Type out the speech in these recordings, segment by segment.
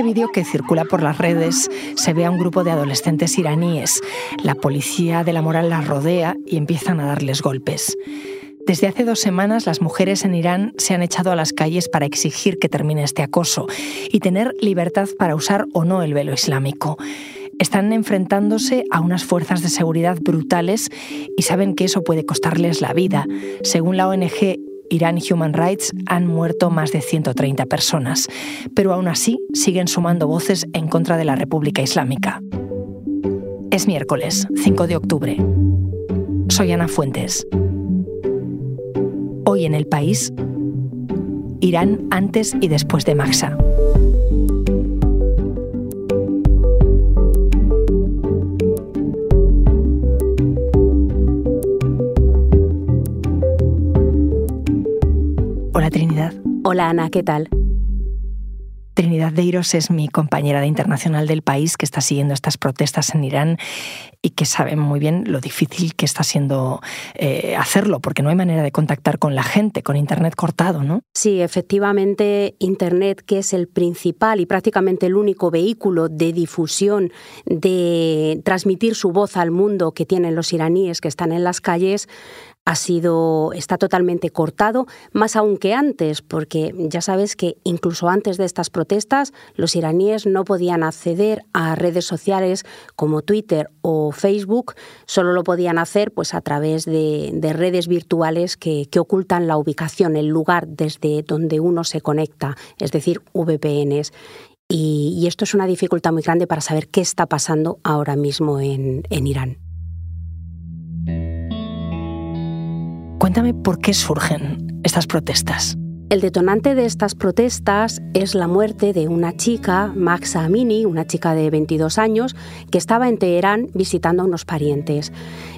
este vídeo que circula por las redes se ve a un grupo de adolescentes iraníes. La policía de la moral las rodea y empiezan a darles golpes. Desde hace dos semanas las mujeres en Irán se han echado a las calles para exigir que termine este acoso y tener libertad para usar o no el velo islámico. Están enfrentándose a unas fuerzas de seguridad brutales y saben que eso puede costarles la vida. Según la ONG Iran Human Rights han muerto más de 130 personas, pero aún así siguen sumando voces en contra de la República Islámica. Es miércoles, 5 de octubre. Soy Ana Fuentes. Hoy en el país, Irán antes y después de Maxa. Hola Ana, ¿qué tal? Trinidad de Iros es mi compañera de internacional del país que está siguiendo estas protestas en Irán y que sabe muy bien lo difícil que está siendo eh, hacerlo, porque no hay manera de contactar con la gente, con Internet cortado, ¿no? Sí, efectivamente, Internet, que es el principal y prácticamente el único vehículo de difusión, de transmitir su voz al mundo que tienen los iraníes que están en las calles, ha sido, está totalmente cortado, más aún que antes, porque ya sabes que incluso antes de estas protestas los iraníes no podían acceder a redes sociales como Twitter o Facebook, solo lo podían hacer pues, a través de, redes virtuales que, ocultan la ubicación, el lugar desde donde uno se conecta, es decir, VPNs. Y, esto es una dificultad muy grande para saber qué está pasando ahora mismo en Irán. Cuéntame por qué surgen estas protestas. El detonante de estas protestas es la muerte de una chica, Maxa Amini, una chica de 22 años, que estaba en Teherán visitando a unos parientes.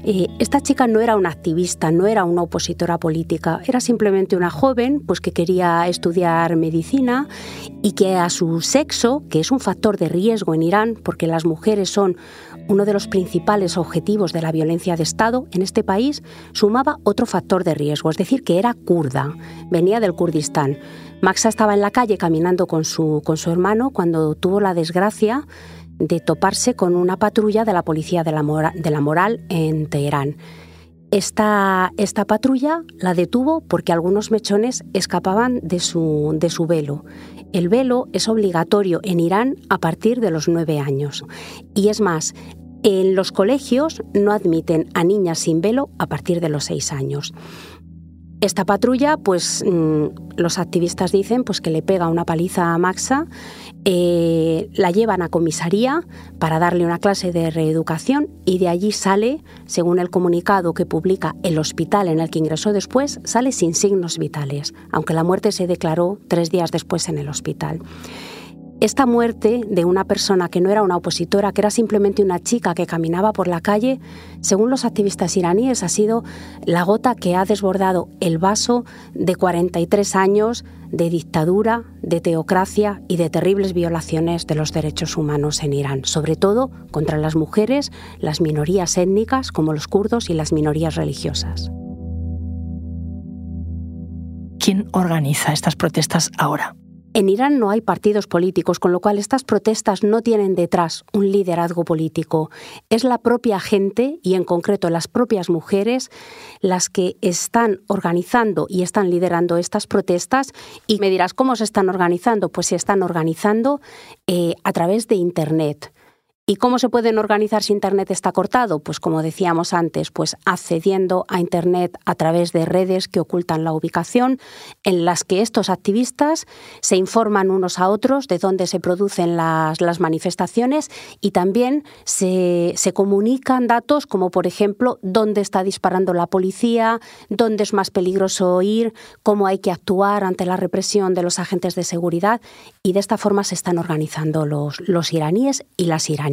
Eh, esta chica no era una activista, no era una opositora política, era simplemente una joven pues, que quería estudiar medicina y que a su sexo, que es un factor de riesgo en Irán, porque las mujeres son uno de los principales objetivos de la violencia de Estado en este país, sumaba otro factor de riesgo, es decir, que era kurda, venía del Kurdistán. Maxa estaba en la calle caminando con su, con su hermano cuando tuvo la desgracia de toparse con una patrulla de la policía de la, de la moral en Teherán. Esta, patrulla la detuvo porque algunos mechones escapaban de su, de su velo. El velo es obligatorio en Irán a partir de los nueve años. Y es más, en los colegios no admiten a niñas sin velo a partir de los seis años. Esta patrulla, pues mm, los activistas dicen pues, que le pega una paliza a Maxa, eh, la llevan a comisaría para darle una clase de reeducación y de allí sale, según el comunicado que publica el hospital en el que ingresó después, sale sin signos vitales, aunque la muerte se declaró tres días después en el hospital. Esta muerte de una persona que no era una opositora, que era simplemente una chica que caminaba por la calle, según los activistas iraníes, ha sido la gota que ha desbordado el vaso de 43 años de dictadura, de teocracia y de terribles violaciones de los derechos humanos en Irán, sobre todo contra las mujeres, las minorías étnicas como los kurdos y las minorías religiosas. ¿Quién organiza estas protestas ahora? En Irán no hay partidos políticos, con lo cual estas protestas no tienen detrás un liderazgo político. Es la propia gente, y en concreto las propias mujeres, las que están organizando y están liderando estas protestas. Y me dirás, ¿cómo se están organizando? Pues se están organizando eh, a través de Internet. ¿Y cómo se pueden organizar si Internet está cortado? Pues como decíamos antes, pues accediendo a Internet a través de redes que ocultan la ubicación, en las que estos activistas se informan unos a otros de dónde se producen las, las manifestaciones y también se, se comunican datos como por ejemplo dónde está disparando la policía, dónde es más peligroso ir, cómo hay que actuar ante la represión de los agentes de seguridad y de esta forma se están organizando los, los iraníes y las iraníes.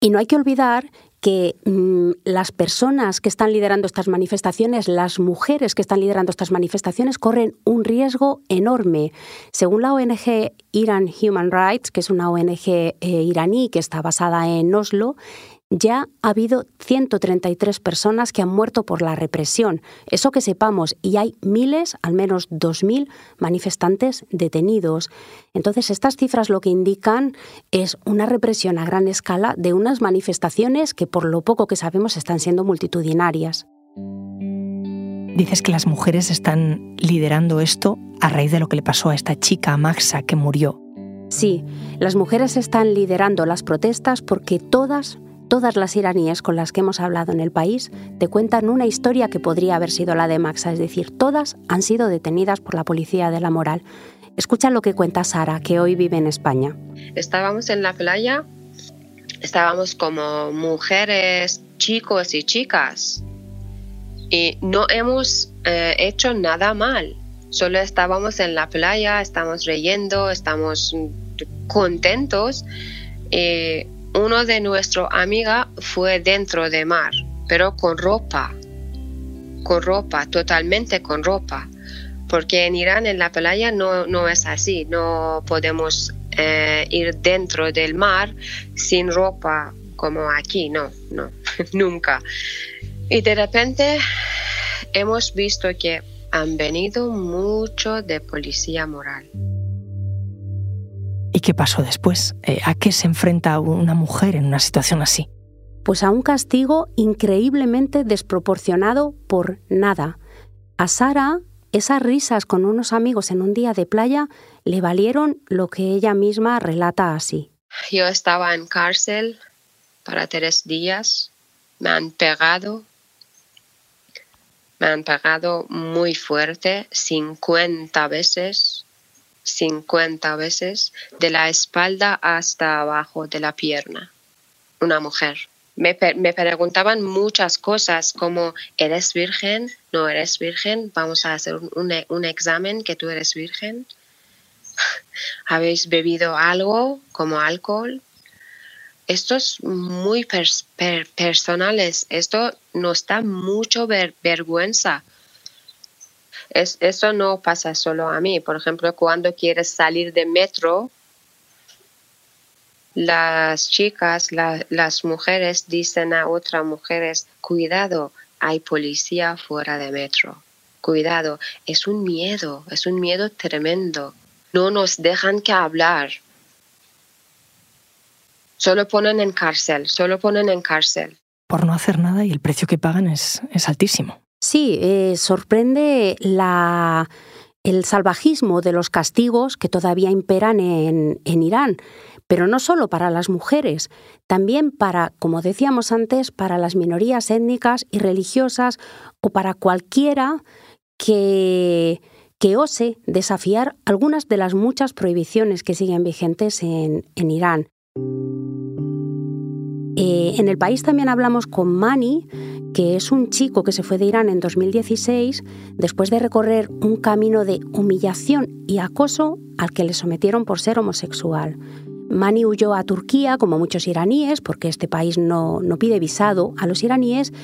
Y no hay que olvidar que mm, las personas que están liderando estas manifestaciones, las mujeres que están liderando estas manifestaciones, corren un riesgo enorme. Según la ONG Iran Human Rights, que es una ONG eh, iraní que está basada en Oslo, ya ha habido 133 personas que han muerto por la represión. Eso que sepamos, y hay miles, al menos 2.000 manifestantes detenidos. Entonces, estas cifras lo que indican es una represión a gran escala de unas manifestaciones que, por lo poco que sabemos, están siendo multitudinarias. Dices que las mujeres están liderando esto a raíz de lo que le pasó a esta chica, Maxa, que murió. Sí, las mujeres están liderando las protestas porque todas Todas las iraníes con las que hemos hablado en el país te cuentan una historia que podría haber sido la de Maxa, es decir, todas han sido detenidas por la policía de la moral. Escucha lo que cuenta Sara, que hoy vive en España. Estábamos en la playa, estábamos como mujeres, chicos y chicas, y no hemos eh, hecho nada mal. Solo estábamos en la playa, estamos reyendo, estamos contentos. Y uno de nuestros amigas fue dentro de mar, pero con ropa, con ropa, totalmente con ropa, porque en Irán en la playa no, no es así, no podemos eh, ir dentro del mar sin ropa como aquí, no, no, nunca. Y de repente hemos visto que han venido mucho de policía moral. ¿Y qué pasó después? Eh, ¿A qué se enfrenta una mujer en una situación así? Pues a un castigo increíblemente desproporcionado por nada. A Sara, esas risas con unos amigos en un día de playa le valieron lo que ella misma relata así. Yo estaba en cárcel para tres días, me han pegado, me han pegado muy fuerte, 50 veces 50 veces de la espalda hasta abajo de la pierna. Una mujer. Me, preguntaban muchas cosas como, ¿eres virgen? ¿No eres virgen? Vamos a hacer un, examen que tú eres virgen. ¿Habéis bebido algo como alcohol? Esto es muy personal. Esto nos da mucho vergüenza eso no pasa solo a mí. Por ejemplo, cuando quieres salir de metro, las chicas, las mujeres dicen a otras mujeres, cuidado, hay policía fuera de metro. Cuidado, es un miedo, es un miedo tremendo. No nos dejan que hablar. Solo ponen en cárcel, solo ponen en cárcel. Por no hacer nada y el precio que pagan es altísimo. Sí, eh, sorprende el salvajismo de los castigos que todavía imperan en, Irán, pero no solo para las mujeres, también para, como decíamos antes, para las minorías étnicas y religiosas o para cualquiera que, ose desafiar algunas de las muchas prohibiciones que siguen vigentes en, en Irán. Eh, en el país también hablamos con Mani, que es un chico que se fue de Irán en 2016 después de recorrer un camino de humillación y acoso al que le sometieron por ser homosexual. Mani huyó a Turquía, como muchos iraníes, porque este país no, pide visado a los iraníes,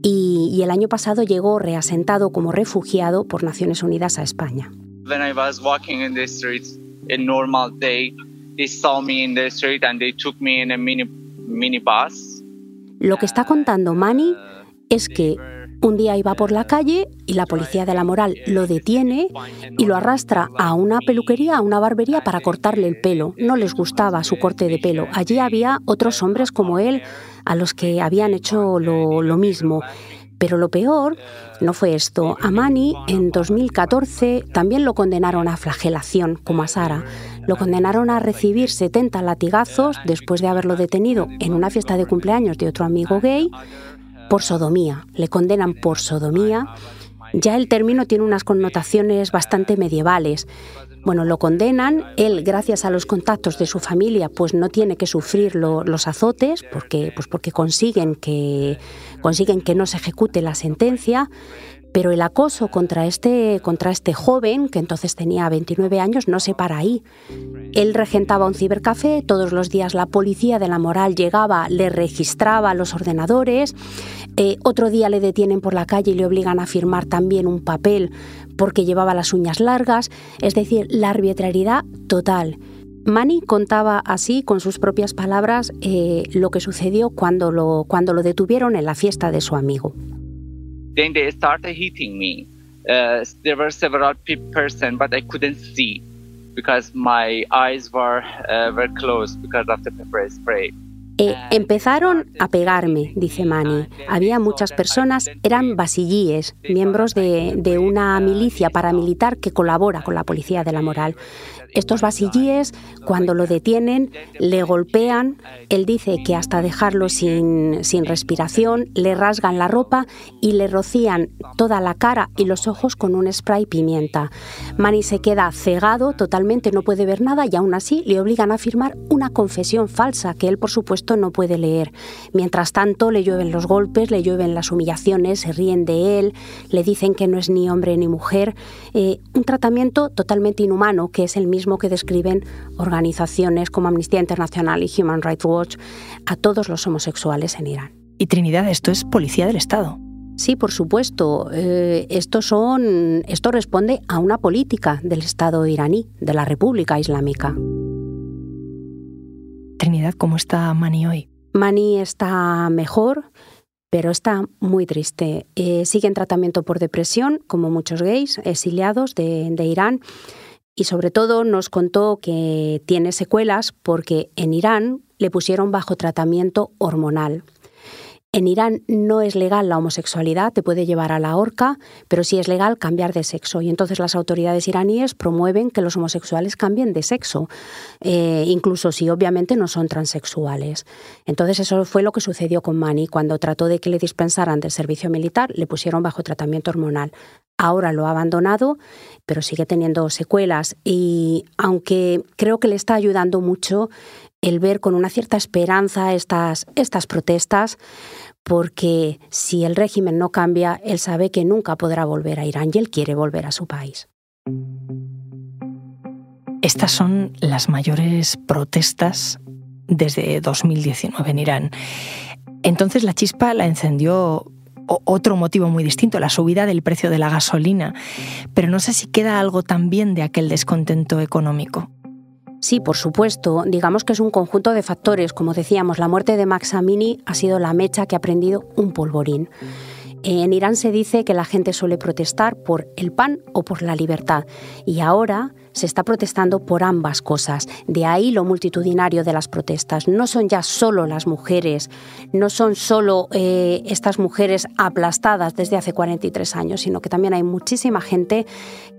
y, y, el año pasado llegó reasentado como refugiado por Naciones Unidas a España. When I was walking in the streets, a normal day, they saw me in the street and they took me in a mini lo que está contando Manny es que un día iba por la calle y la policía de la moral lo detiene y lo arrastra a una peluquería, a una barbería para cortarle el pelo. No les gustaba su corte de pelo. Allí había otros hombres como él a los que habían hecho lo, lo mismo. Pero lo peor no fue esto. A Mani en 2014 también lo condenaron a flagelación, como a Sara. Lo condenaron a recibir 70 latigazos después de haberlo detenido en una fiesta de cumpleaños de otro amigo gay por sodomía. Le condenan por sodomía. Ya el término tiene unas connotaciones bastante medievales. Bueno, lo condenan, él gracias a los contactos de su familia pues no tiene que sufrir los azotes porque, pues porque consiguen, que, consiguen que no se ejecute la sentencia, pero el acoso contra este, contra este joven, que entonces tenía 29 años, no se para ahí. Él regentaba un cibercafé, todos los días la policía de la moral llegaba, le registraba los ordenadores, eh, otro día le detienen por la calle y le obligan a firmar también un papel porque llevaba las uñas largas, es decir, la arbitrariedad total. Mani contaba así, con sus propias palabras, eh, lo que sucedió cuando lo, cuando lo detuvieron en la fiesta de su amigo. Then they started hitting me. Uh, there were several persons, but I couldn't see because my eyes were, uh, were closed because of the pepper spray. Eh, empezaron a pegarme, dice Mani. Había muchas personas, eran basillíes, miembros de, una milicia paramilitar que colabora con la policía de la moral. Estos basillíes, cuando lo detienen, le golpean. Él dice que hasta dejarlo sin, sin respiración, le rasgan la ropa y le rocían toda la cara y los ojos con un spray pimienta. Manny se queda cegado totalmente, no puede ver nada y aún así le obligan a firmar una confesión falsa que él, por supuesto, no puede leer. Mientras tanto, le llueven los golpes, le llueven las humillaciones, se ríen de él, le dicen que no es ni hombre ni mujer. Eh, un tratamiento totalmente inhumano que es el mismo que describen organizaciones como Amnistía Internacional y Human Rights Watch a todos los homosexuales en Irán. Y Trinidad, esto es policía del Estado. Sí, por supuesto. Eh, esto, son, esto responde a una política del Estado iraní, de la República Islámica. Trinidad, ¿cómo está Mani hoy? Mani está mejor, pero está muy triste. Eh, sigue en tratamiento por depresión, como muchos gays exiliados de, de Irán y sobre todo nos contó que tiene secuelas porque en Irán le pusieron bajo tratamiento hormonal. En Irán no es legal la homosexualidad, te puede llevar a la horca, pero sí es legal cambiar de sexo. Y entonces las autoridades iraníes promueven que los homosexuales cambien de sexo, eh, incluso si obviamente no son transexuales. Entonces eso fue lo que sucedió con Mani. Cuando trató de que le dispensaran del servicio militar, le pusieron bajo tratamiento hormonal. Ahora lo ha abandonado, pero sigue teniendo secuelas. Y aunque creo que le está ayudando mucho el ver con una cierta esperanza estas, estas protestas, porque si el régimen no cambia, él sabe que nunca podrá volver a Irán y él quiere volver a su país. Estas son las mayores protestas desde 2019 en Irán. Entonces la chispa la encendió otro motivo muy distinto, la subida del precio de la gasolina. Pero no sé si queda algo también de aquel descontento económico. Sí, por supuesto. Digamos que es un conjunto de factores. Como decíamos, la muerte de Max Amini ha sido la mecha que ha prendido un polvorín. En Irán se dice que la gente suele protestar por el pan o por la libertad y ahora se está protestando por ambas cosas. De ahí lo multitudinario de las protestas. No son ya solo las mujeres, no son solo eh, estas mujeres aplastadas desde hace 43 años, sino que también hay muchísima gente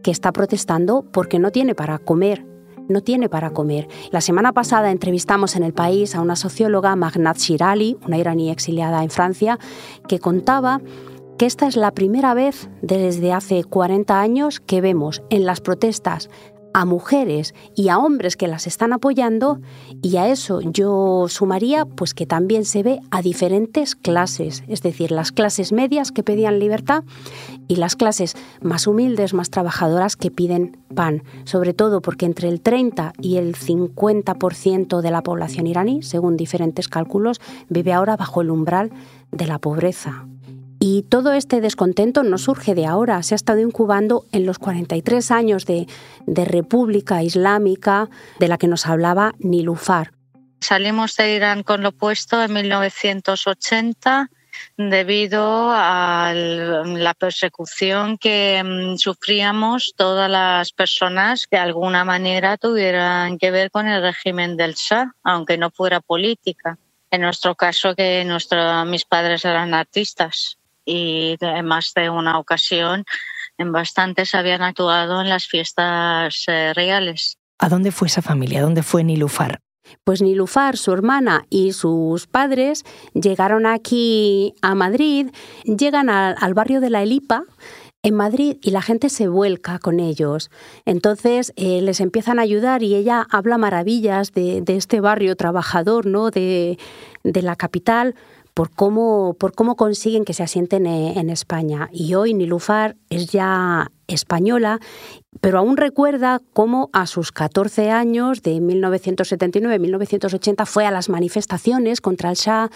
que está protestando porque no tiene para comer, no tiene para comer. La semana pasada entrevistamos en el país a una socióloga, Magnat Shirali, una iraní exiliada en Francia, que contaba que esta es la primera vez desde hace 40 años que vemos en las protestas a mujeres y a hombres que las están apoyando y a eso yo sumaría pues que también se ve a diferentes clases, es decir, las clases medias que pedían libertad y las clases más humildes, más trabajadoras que piden pan, sobre todo porque entre el 30 y el 50% de la población iraní, según diferentes cálculos, vive ahora bajo el umbral de la pobreza. Y todo este descontento no surge de ahora, se ha estado incubando en los 43 años de, de República Islámica de la que nos hablaba Nilufar. Salimos de Irán con lo puesto en 1980 debido a la persecución que mm, sufríamos todas las personas que de alguna manera tuvieran que ver con el régimen del Shah, aunque no fuera política. En nuestro caso, que nuestro, mis padres eran artistas y en más de una ocasión en bastantes habían actuado en las fiestas eh, reales. ¿A dónde fue esa familia? ¿Dónde fue Nilufar? Pues Nilufar, su hermana y sus padres llegaron aquí a Madrid, llegan al, barrio de la Elipa, en Madrid y la gente se vuelca con ellos. Entonces eh, les empiezan a ayudar y ella habla maravillas de, este barrio trabajador, ¿no? de, de la capital, por cómo, por cómo consiguen que se asienten e, en España. Y hoy Nilufar es ya española, pero aún recuerda cómo a sus 14 años, de 1979-1980, fue a las manifestaciones contra el Shah,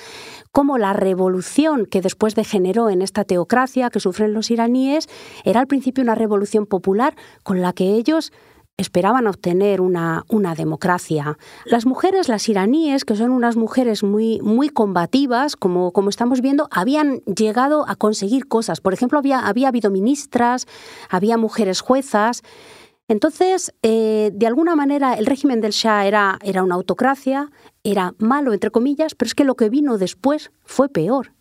cómo la revolución que después degeneró en esta teocracia que sufren los iraníes era al principio una revolución popular con la que ellos esperaban obtener una, una, democracia. Las mujeres, las iraníes, que son unas mujeres muy, muy combativas, como, como estamos viendo, habían llegado a conseguir cosas. Por ejemplo, había, había habido ministras, había mujeres juezas. Entonces, eh, de alguna manera, el régimen del Shah era, era una autocracia, era malo, entre comillas, pero es que lo que vino después fue peor.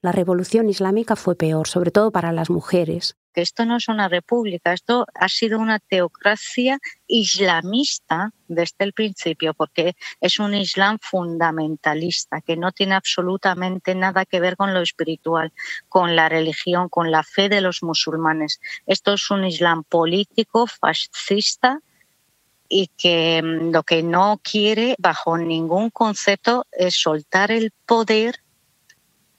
La revolución islámica fue peor, sobre todo para las mujeres. Esto no es una república, esto ha sido una teocracia islamista desde el principio, porque es un islam fundamentalista que no tiene absolutamente nada que ver con lo espiritual, con la religión, con la fe de los musulmanes. Esto es un islam político, fascista, y que mm, lo que no quiere bajo ningún concepto es soltar el poder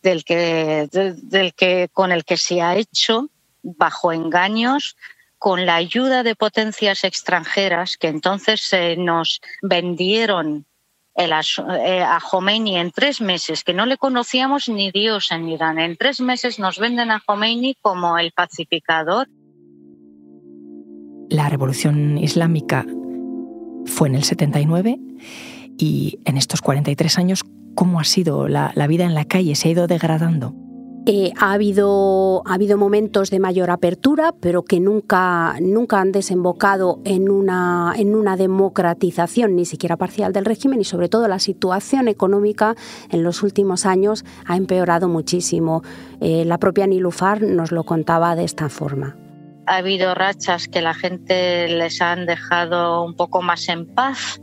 del que, del que, con el que se ha hecho bajo engaños con la ayuda de potencias extranjeras que entonces se nos vendieron el, eh, a Khomeini en tres meses, que no le conocíamos ni Dios en Irán. En tres meses nos venden a Khomeini como el pacificador. La revolución islámica fue en el 79 y en estos 43 años, ¿cómo ha sido la, vida en la calle? ¿Se ha ido degradando? Ha, habido, ha habido momentos de mayor apertura, pero que nunca, han desembocado en una, en una democratización, ni siquiera parcial del régimen, y sobre todo la situación económica en los últimos años ha empeorado muchísimo. Eh, la propia Nilufar nos lo contaba de esta forma ha habido rachas que la gente les han dejado un poco más en paz,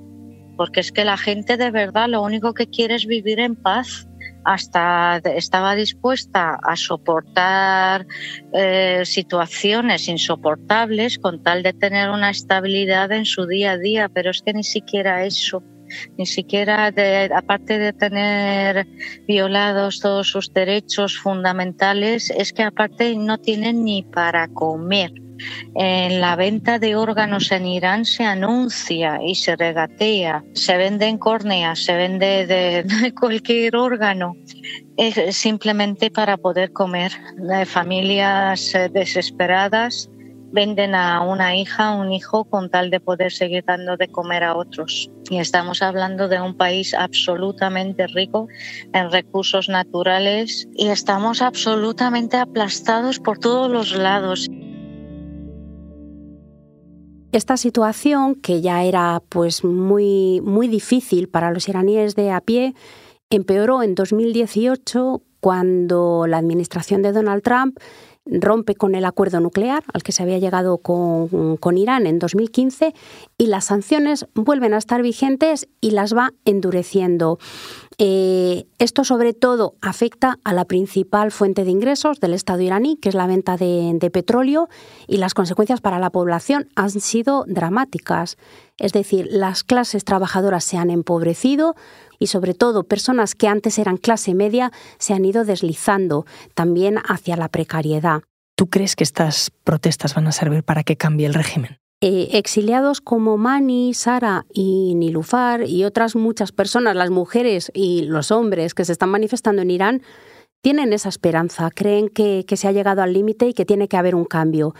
porque es que la gente de verdad lo único que quiere es vivir en paz. Hasta estaba dispuesta a soportar eh, situaciones insoportables con tal de tener una estabilidad en su día a día, pero es que ni siquiera eso ni siquiera de, aparte de tener violados todos sus derechos fundamentales, es que aparte no tienen ni para comer. En la venta de órganos en Irán se anuncia y se regatea, se venden córneas, se vende de, cualquier órgano, simplemente para poder comer. familias eh, desesperadas venden a una hija, un hijo, con tal de poder seguir dando de comer a otros. Y estamos hablando de un país absolutamente rico en recursos naturales y estamos absolutamente aplastados por todos los lados. Esta situación, que ya era pues muy, muy difícil para los iraníes de a pie, empeoró en 2018 cuando la administración de Donald Trump rompe con el acuerdo nuclear al que se había llegado con, Irán en 2015 y las sanciones vuelven a estar vigentes y las va endureciendo. Eh, esto sobre todo afecta a la principal fuente de ingresos del Estado iraní, que es la venta de, petróleo, y las consecuencias para la población han sido dramáticas. Es decir, las clases trabajadoras se han empobrecido, y sobre todo personas que antes eran clase media se han ido deslizando también hacia la precariedad. ¿Tú crees que estas protestas van a servir para que cambie el régimen? Eh, exiliados como Mani, Sara y Nilufar y otras muchas personas, las mujeres y los hombres que se están manifestando en Irán, tienen esa esperanza, creen que se ha llegado al límite y que tiene que haber un cambio.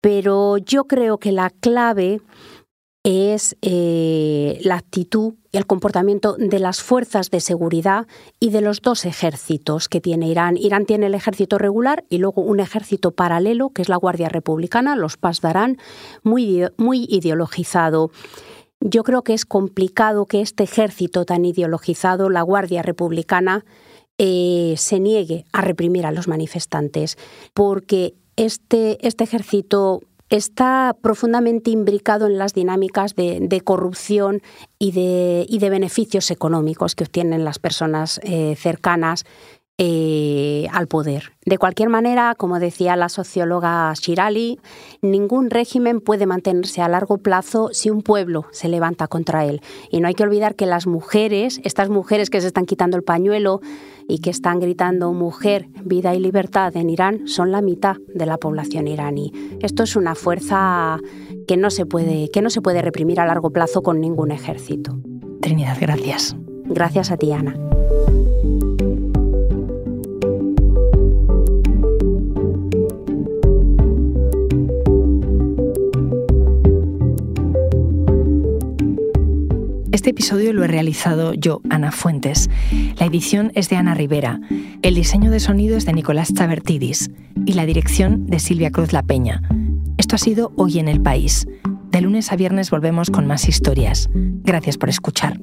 Pero yo creo que la clave es eh, la actitud y el comportamiento de las fuerzas de seguridad y de los dos ejércitos que tiene Irán. Irán tiene el ejército regular y luego un ejército paralelo, que es la Guardia Republicana, los Pasdarán, muy, muy ideologizado. Yo creo que es complicado que este ejército tan ideologizado, la Guardia Republicana, eh, se niegue a reprimir a los manifestantes, porque este, este ejército está profundamente imbricado en las dinámicas de, corrupción y de, y de, beneficios económicos que obtienen las personas eh, cercanas eh, al poder. De cualquier manera, como decía la socióloga Shirali, ningún régimen puede mantenerse a largo plazo si un pueblo se levanta contra él. Y no hay que olvidar que las mujeres, estas mujeres que se están quitando el pañuelo y que están gritando mujer, vida y libertad en Irán, son la mitad de la población iraní. Esto es una fuerza que no se puede, que no se puede reprimir a largo plazo con ningún ejército. Trinidad, gracias. Gracias a ti, Ana. Este episodio lo he realizado yo, Ana Fuentes. La edición es de Ana Rivera. El diseño de sonido es de Nicolás Chabertidis y la dirección de Silvia Cruz La Peña. Esto ha sido Hoy en el País. De lunes a viernes volvemos con más historias. Gracias por escuchar.